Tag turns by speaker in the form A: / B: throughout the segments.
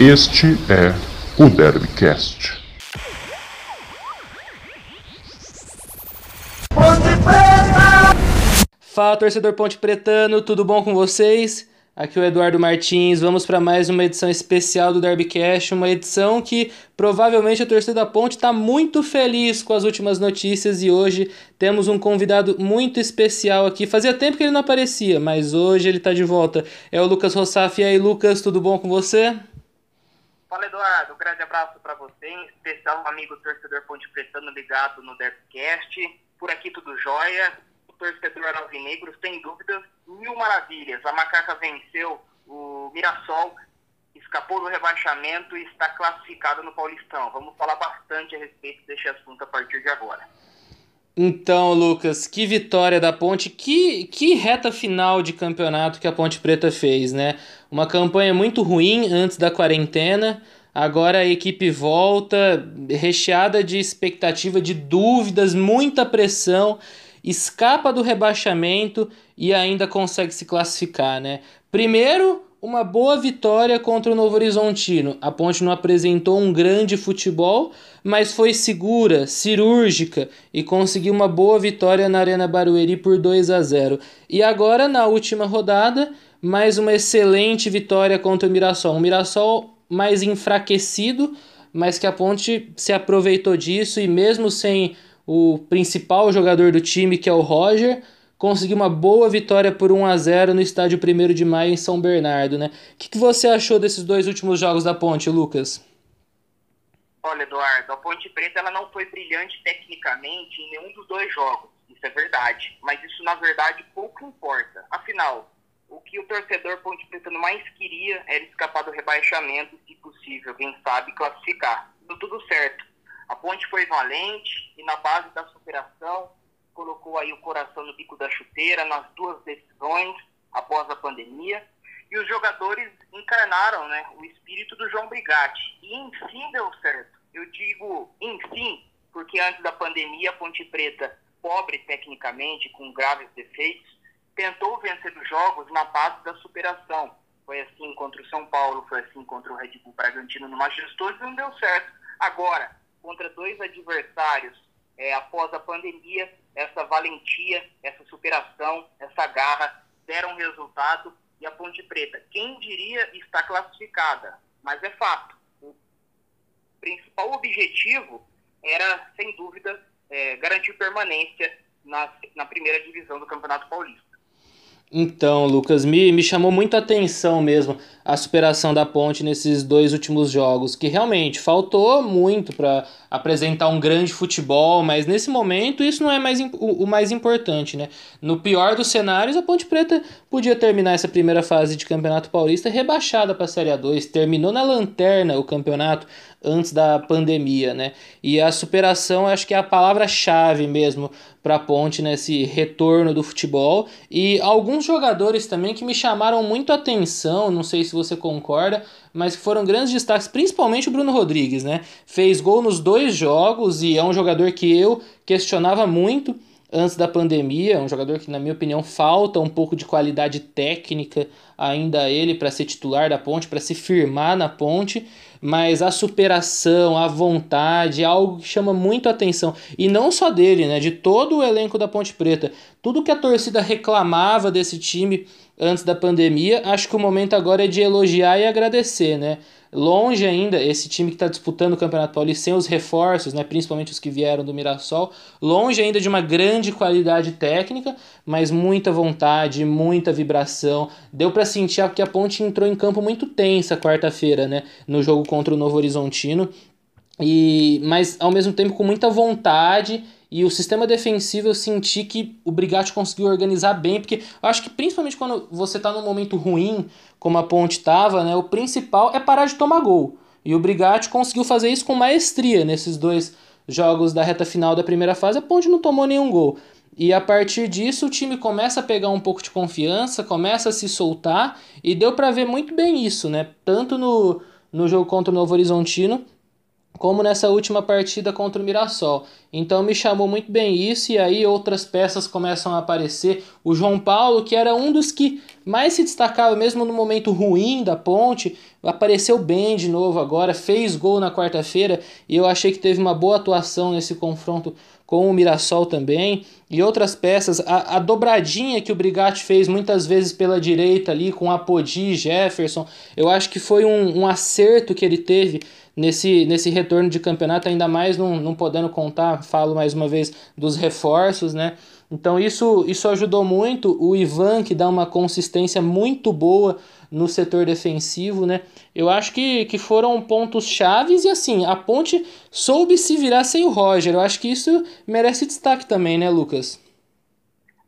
A: Este é o Derbycast.
B: Fala, torcedor Ponte Pretano, tudo bom com vocês? Aqui é o Eduardo Martins, vamos para mais uma edição especial do Derbycast, uma edição que provavelmente a torcida da Ponte está muito feliz com as últimas notícias e hoje temos um convidado muito especial aqui. Fazia tempo que ele não aparecia, mas hoje ele está de volta. É o Lucas Rossaf. E aí, Lucas, tudo bom com você?
C: Fala, Eduardo. Um grande abraço para você, em especial amigo torcedor Ponte Pretano ligado no Derbycast. Por aqui tudo jóia torcedor alvinegro, sem dúvidas, mil maravilhas. A Macaca venceu o Mirassol, escapou do rebaixamento e está classificado no Paulistão. Vamos falar bastante a respeito deste assunto a partir de agora.
B: Então, Lucas, que vitória da Ponte, que, que reta final de campeonato que a Ponte Preta fez, né? Uma campanha muito ruim antes da quarentena, agora a equipe volta recheada de expectativa, de dúvidas, muita pressão escapa do rebaixamento e ainda consegue se classificar, né? Primeiro, uma boa vitória contra o Novo Horizontino. A Ponte não apresentou um grande futebol, mas foi segura, cirúrgica e conseguiu uma boa vitória na Arena Barueri por 2 a 0. E agora na última rodada, mais uma excelente vitória contra o Mirassol. Um Mirassol mais enfraquecido, mas que a Ponte se aproveitou disso e mesmo sem o principal jogador do time, que é o Roger, conseguiu uma boa vitória por 1 a 0 no estádio 1 de maio em São Bernardo, né? O que, que você achou desses dois últimos jogos da Ponte, Lucas?
C: Olha, Eduardo, a Ponte Preta ela não foi brilhante tecnicamente em nenhum dos dois jogos, isso é verdade. Mas isso, na verdade, pouco importa. Afinal, o que o torcedor Ponte Preta mais queria era escapar do rebaixamento, se possível, quem sabe classificar. Deu tudo certo. A Ponte foi valente e na base da superação colocou aí o coração no bico da chuteira nas duas decisões após a pandemia e os jogadores encarnaram né, o espírito do João Brigatti e enfim deu certo. Eu digo enfim porque antes da pandemia a Ponte Preta, pobre tecnicamente, com graves defeitos, tentou vencer os jogos na base da superação. Foi assim contra o São Paulo, foi assim contra o Red Bull Bragantino no Majestoso e não deu certo. Agora, contra dois adversários é, após a pandemia, essa valentia, essa superação, essa garra deram resultado e a Ponte Preta, quem diria, está classificada, mas é fato. O principal objetivo era, sem dúvida, é, garantir permanência na, na primeira divisão do Campeonato Paulista.
B: Então, Lucas, me, me chamou muito a atenção mesmo a superação da Ponte nesses dois últimos jogos, que realmente faltou muito para apresentar um grande futebol, mas nesse momento isso não é mais o, o, mais importante, né? No pior dos cenários, a Ponte Preta podia terminar essa primeira fase de Campeonato Paulista rebaixada para a Série A2, terminou na lanterna o campeonato antes da pandemia, né? E a superação acho que é a palavra-chave mesmo para a Ponte nesse retorno do futebol e alguns jogadores também que me chamaram muito atenção, não sei se você concorda, mas que foram grandes destaques, principalmente o Bruno Rodrigues, né? Fez gol nos dois jogos e é um jogador que eu questionava muito antes da pandemia, um jogador que na minha opinião falta um pouco de qualidade técnica ainda a ele para ser titular da Ponte, para se firmar na Ponte, mas a superação, a vontade, algo que chama muito a atenção e não só dele, né, de todo o elenco da Ponte Preta. Tudo que a torcida reclamava desse time antes da pandemia, acho que o momento agora é de elogiar e agradecer, né? Longe ainda, esse time que está disputando o Campeonato Paulista sem os reforços, né, principalmente os que vieram do Mirassol, longe ainda de uma grande qualidade técnica, mas muita vontade, muita vibração. Deu para sentir que a Ponte entrou em campo muito tensa quarta-feira, né, no jogo contra o Novo Horizontino. E, mas ao mesmo tempo com muita vontade e o sistema defensivo eu senti que o Brigatti conseguiu organizar bem, porque eu acho que principalmente quando você está num momento ruim, como a Ponte estava, né, o principal é parar de tomar gol. E o Brigatti conseguiu fazer isso com maestria nesses dois jogos da reta final da primeira fase. A Ponte não tomou nenhum gol. E a partir disso o time começa a pegar um pouco de confiança, começa a se soltar e deu para ver muito bem isso, né? Tanto no, no jogo contra o Novo Horizontino como nessa última partida contra o Mirassol. Então me chamou muito bem isso, e aí outras peças começam a aparecer. O João Paulo, que era um dos que mais se destacava, mesmo no momento ruim da ponte, apareceu bem de novo agora, fez gol na quarta-feira, e eu achei que teve uma boa atuação nesse confronto com o Mirassol também. E outras peças, a, a dobradinha que o Brigatti fez muitas vezes pela direita ali, com Apodi Jefferson, eu acho que foi um, um acerto que ele teve nesse, nesse retorno de campeonato, ainda mais não, não podendo contar, falo mais uma vez, dos reforços, né? Então isso, isso ajudou muito. O Ivan, que dá uma consistência muito boa no setor defensivo, né? Eu acho que, que foram pontos chaves e assim, a ponte soube se virar sem o Roger. Eu acho que isso merece destaque também, né, Lucas?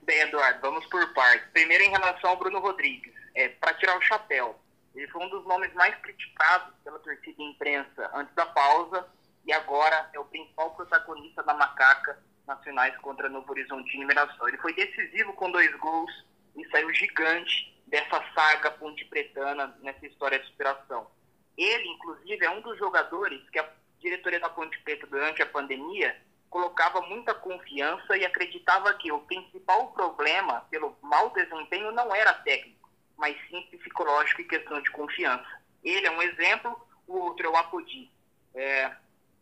C: Bem, Eduardo, vamos por partes. Primeiro em relação ao Bruno Rodrigues. É, para tirar o chapéu. Ele foi um dos nomes mais criticados pela torcida e imprensa antes da pausa e agora é o principal protagonista da macaca nas finais contra Novo Horizonte e Mirassol. Ele foi decisivo com dois gols e saiu gigante dessa saga ponte pretana nessa história de superação. Ele, inclusive, é um dos jogadores que a diretoria da Ponte Preta durante a pandemia colocava muita confiança e acreditava que o principal problema pelo mau desempenho não era técnico mas sim psicológico e questão de confiança. Ele é um exemplo, o outro é o Apodi. É,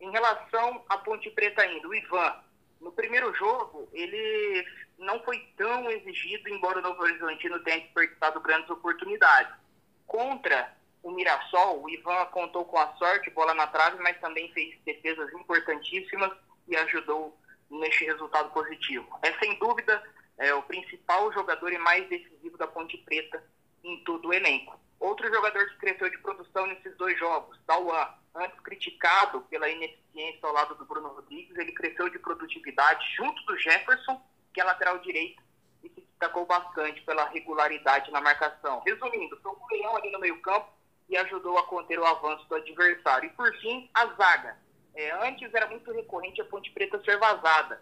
C: em relação à Ponte Preta ainda, o Ivan, no primeiro jogo, ele não foi tão exigido, embora o Novo Horizontino tenha desperdiçado grandes oportunidades. Contra o Mirassol, o Ivan contou com a sorte, bola na trave, mas também fez defesas importantíssimas e ajudou neste resultado positivo. É sem dúvida é, o principal jogador e mais decisivo da Ponte Preta em todo o elenco. Outro jogador que cresceu de produção nesses dois jogos, Tauan, antes criticado pela ineficiência ao lado do Bruno Rodrigues, ele cresceu de produtividade junto do Jefferson, que é lateral direito, e se destacou bastante pela regularidade na marcação. Resumindo, foi um leão ali no meio campo e ajudou a conter o avanço do adversário. E por fim, a zaga. É, antes era muito recorrente a Ponte Preta ser vazada.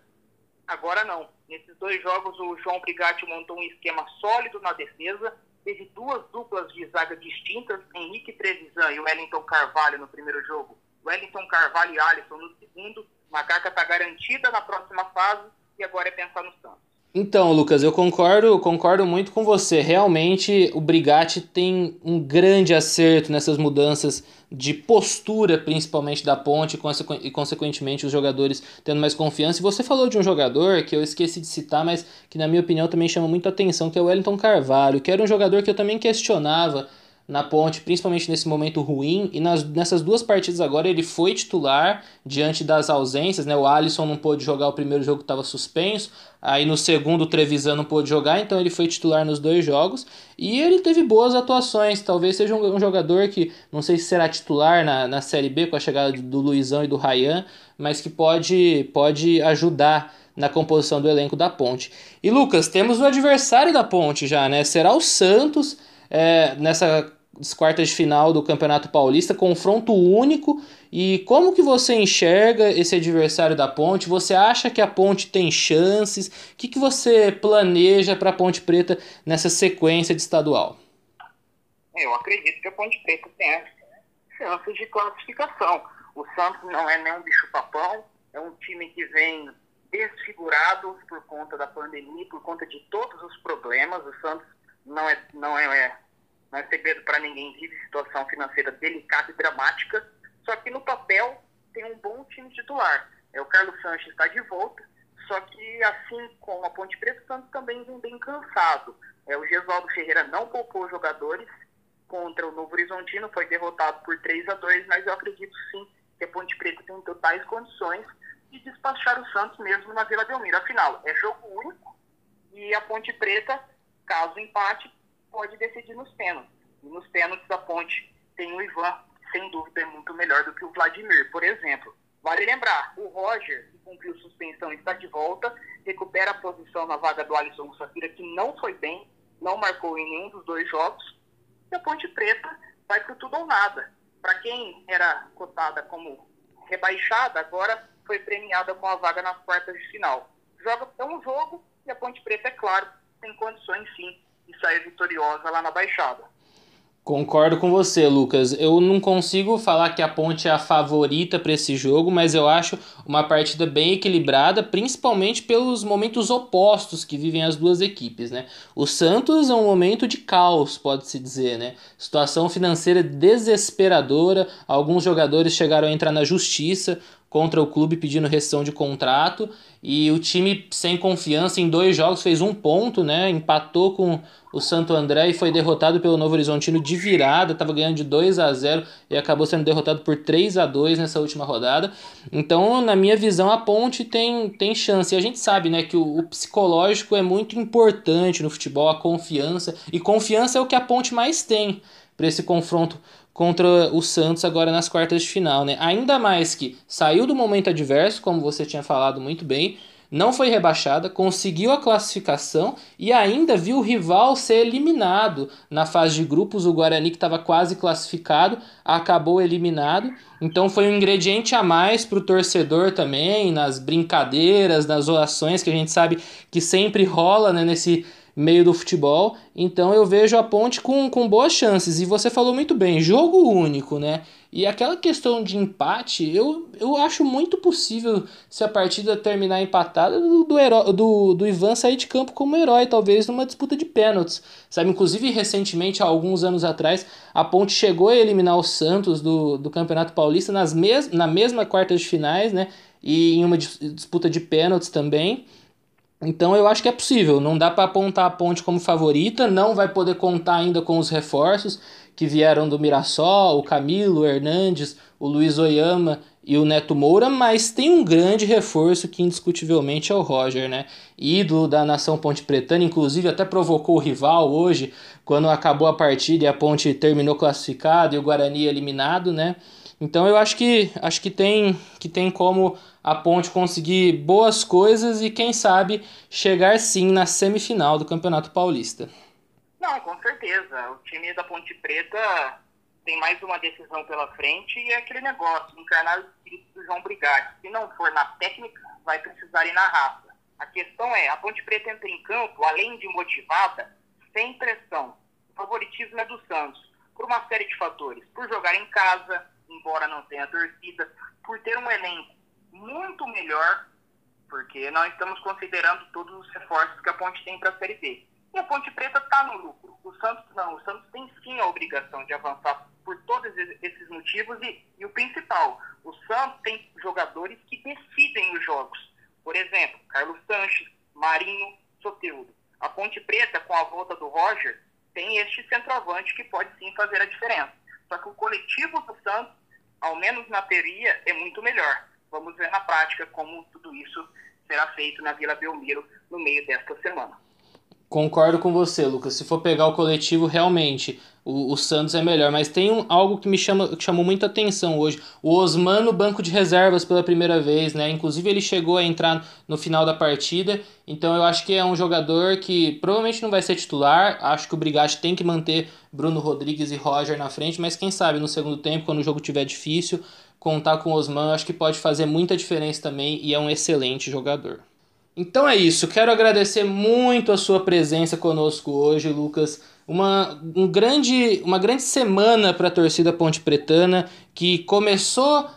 C: Agora não. Nesses dois jogos, o João Brigatti montou um esquema sólido na defesa, teve duas duplas de zaga distintas, Henrique Trevisan e Wellington Carvalho no primeiro jogo, Wellington Carvalho e Alisson no segundo. Macaca está garantida na próxima fase e agora é pensar no Santos.
B: Então, Lucas, eu concordo, concordo muito com você. Realmente, o Brigatti tem um grande acerto nessas mudanças de postura, principalmente da ponte, e consequentemente os jogadores tendo mais confiança. E você falou de um jogador que eu esqueci de citar, mas que na minha opinião também chama muita atenção, que é o Wellington Carvalho, que era um jogador que eu também questionava na ponte, principalmente nesse momento ruim, e nas, nessas duas partidas agora ele foi titular diante das ausências, né? O Alisson não pôde jogar o primeiro jogo que estava suspenso, aí no segundo o Trevisan não pôde jogar, então ele foi titular nos dois jogos, e ele teve boas atuações, talvez seja um, um jogador que, não sei se será titular na, na Série B com a chegada do Luizão e do Rayan, mas que pode, pode ajudar na composição do elenco da Ponte. E Lucas, temos o adversário da Ponte já, né? Será o Santos é, nessa das quartas de final do Campeonato Paulista, confronto único. E como que você enxerga esse adversário da Ponte? Você acha que a Ponte tem chances? O que, que você planeja para a Ponte Preta nessa sequência de estadual?
C: Eu acredito que a Ponte Preta tem chances de classificação. O Santos não é nenhum bicho-papão, é um time que vem desfigurado por conta da pandemia, por conta de todos os problemas. O Santos não é, não é, é não é segredo para ninguém, vive situação financeira delicada e dramática, só que no papel tem um bom time titular. É, o Carlos Sanches está de volta, só que assim como a Ponte Preta, o Santos também vem bem cansado. É, o Gesualdo Ferreira não poupou jogadores contra o Novo Horizontino, foi derrotado por 3 a 2 mas eu acredito sim que a Ponte Preta tem totais condições de despachar o Santos mesmo na Vila Belmiro. Afinal, é jogo único e a Ponte Preta, caso empate, pode decidir nos pênaltis. E nos pênaltis a ponte tem o Ivan, sem dúvida é muito melhor do que o Vladimir, por exemplo. Vale lembrar, o Roger, que cumpriu suspensão está de volta, recupera a posição na vaga do Alisson Safira, que não foi bem, não marcou em nenhum dos dois jogos. E a Ponte Preta vai para tudo ou nada. Para quem era cotada como rebaixada, agora foi premiada com a vaga nas quartas de final. Joga é um jogo e a Ponte Preta, é claro, tem condições sim e sair vitoriosa lá na Baixada.
B: Concordo com você, Lucas. Eu não consigo falar que a Ponte é a favorita para esse jogo, mas eu acho uma partida bem equilibrada, principalmente pelos momentos opostos que vivem as duas equipes, né? O Santos é um momento de caos, pode-se dizer, né? Situação financeira desesperadora, alguns jogadores chegaram a entrar na justiça contra o clube pedindo rescisão de contrato e o time sem confiança em dois jogos fez um ponto, né? Empatou com o Santo André e foi derrotado pelo Novo Horizontino de virada, estava ganhando de 2 a 0 e acabou sendo derrotado por 3 a 2 nessa última rodada. Então, na minha visão, a Ponte tem, tem chance. E a gente sabe, né, que o, o psicológico é muito importante no futebol, a confiança, e confiança é o que a Ponte mais tem para esse confronto contra o Santos agora nas quartas de final, né? Ainda mais que saiu do momento adverso, como você tinha falado muito bem, não foi rebaixada, conseguiu a classificação e ainda viu o rival ser eliminado na fase de grupos. O Guarani, que estava quase classificado, acabou eliminado. Então foi um ingrediente a mais para o torcedor também, nas brincadeiras, nas orações que a gente sabe que sempre rola né, nesse meio do futebol. Então eu vejo a Ponte com, com boas chances. E você falou muito bem, jogo único, né? E aquela questão de empate, eu, eu acho muito possível se a partida terminar empatada do, do, herói, do, do Ivan sair de campo como herói, talvez numa disputa de pênaltis. Sabe, inclusive recentemente, há alguns anos atrás, a Ponte chegou a eliminar o Santos do, do Campeonato Paulista nas mes na mesma quarta de finais, né? E em uma disputa de pênaltis também. Então eu acho que é possível, não dá para apontar a Ponte como favorita, não vai poder contar ainda com os reforços que vieram do Mirassol, o Camilo, o Hernandes, o Luiz Oyama e o Neto Moura, mas tem um grande reforço que indiscutivelmente é o Roger, né? Ídolo da nação Ponte Pretana, inclusive até provocou o rival hoje, quando acabou a partida e a Ponte terminou classificada e o Guarani eliminado, né? Então eu acho que acho que tem que tem como a Ponte conseguir boas coisas e quem sabe chegar sim na semifinal do Campeonato Paulista.
C: Não, com certeza. O time da Ponte Preta tem mais uma decisão pela frente e é aquele negócio, encarnar o espírito do João Brigatti. Se não for na técnica, vai precisar ir na raça. A questão é, a Ponte Preta entra em campo, além de motivada, sem pressão. O favoritismo é do Santos, por uma série de fatores. Por jogar em casa, embora não tenha torcida, por ter um elenco muito melhor, porque nós estamos considerando todos os reforços que a Ponte tem para a Série B. E a Ponte Preta está no lucro. O Santos não. O Santos tem sim a obrigação de avançar por todos esses motivos e, e o principal, o Santos tem jogadores que decidem os jogos. Por exemplo, Carlos Sanches, Marinho, Soteldo. A Ponte Preta, com a volta do Roger, tem este centroavante que pode sim fazer a diferença. Só que o coletivo do Santos ao menos na teoria, é muito melhor. Vamos ver na prática como tudo isso será feito na Vila Belmiro no meio desta semana.
B: Concordo com você, Lucas. Se for pegar o coletivo, realmente o, o Santos é melhor. Mas tem um, algo que me chama, que chamou muita atenção hoje. O Osman no banco de reservas pela primeira vez, né? Inclusive ele chegou a entrar no final da partida. Então eu acho que é um jogador que provavelmente não vai ser titular. Acho que o Brigatti tem que manter Bruno Rodrigues e Roger na frente. Mas quem sabe no segundo tempo, quando o jogo estiver difícil, contar com o Osman, acho que pode fazer muita diferença também. E é um excelente jogador. Então é isso. Quero agradecer muito a sua presença conosco hoje, Lucas. Uma, um grande, uma grande semana para a torcida Ponte Pretana que começou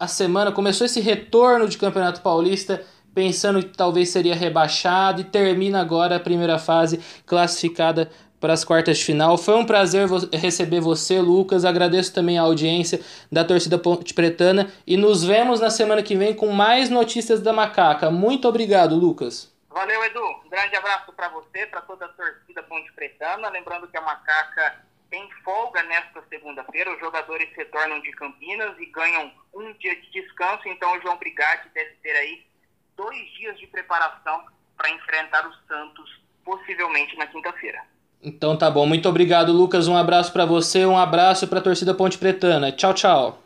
B: a semana, começou esse retorno de Campeonato Paulista pensando que talvez seria rebaixado e termina agora a primeira fase classificada para as quartas de final. Foi um prazer vo receber você, Lucas. Agradeço também a audiência da torcida Ponte Pretana e nos vemos na semana que vem com mais notícias da Macaca. Muito obrigado, Lucas.
C: Valeu, Edu. Um grande abraço para você, para toda a torcida Ponte Pretana. Lembrando que a Macaca tem folga nesta segunda-feira. Os jogadores retornam de Campinas e ganham um dia de descanso. Então, o João Brigatti deve ter aí dois dias de preparação para enfrentar os Santos, possivelmente na quinta-feira.
B: Então tá bom. Muito obrigado, Lucas. Um abraço para você, um abraço para a torcida Ponte Pretana. Tchau, tchau.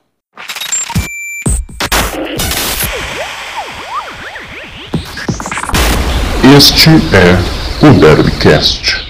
A: Este é o Derbycast.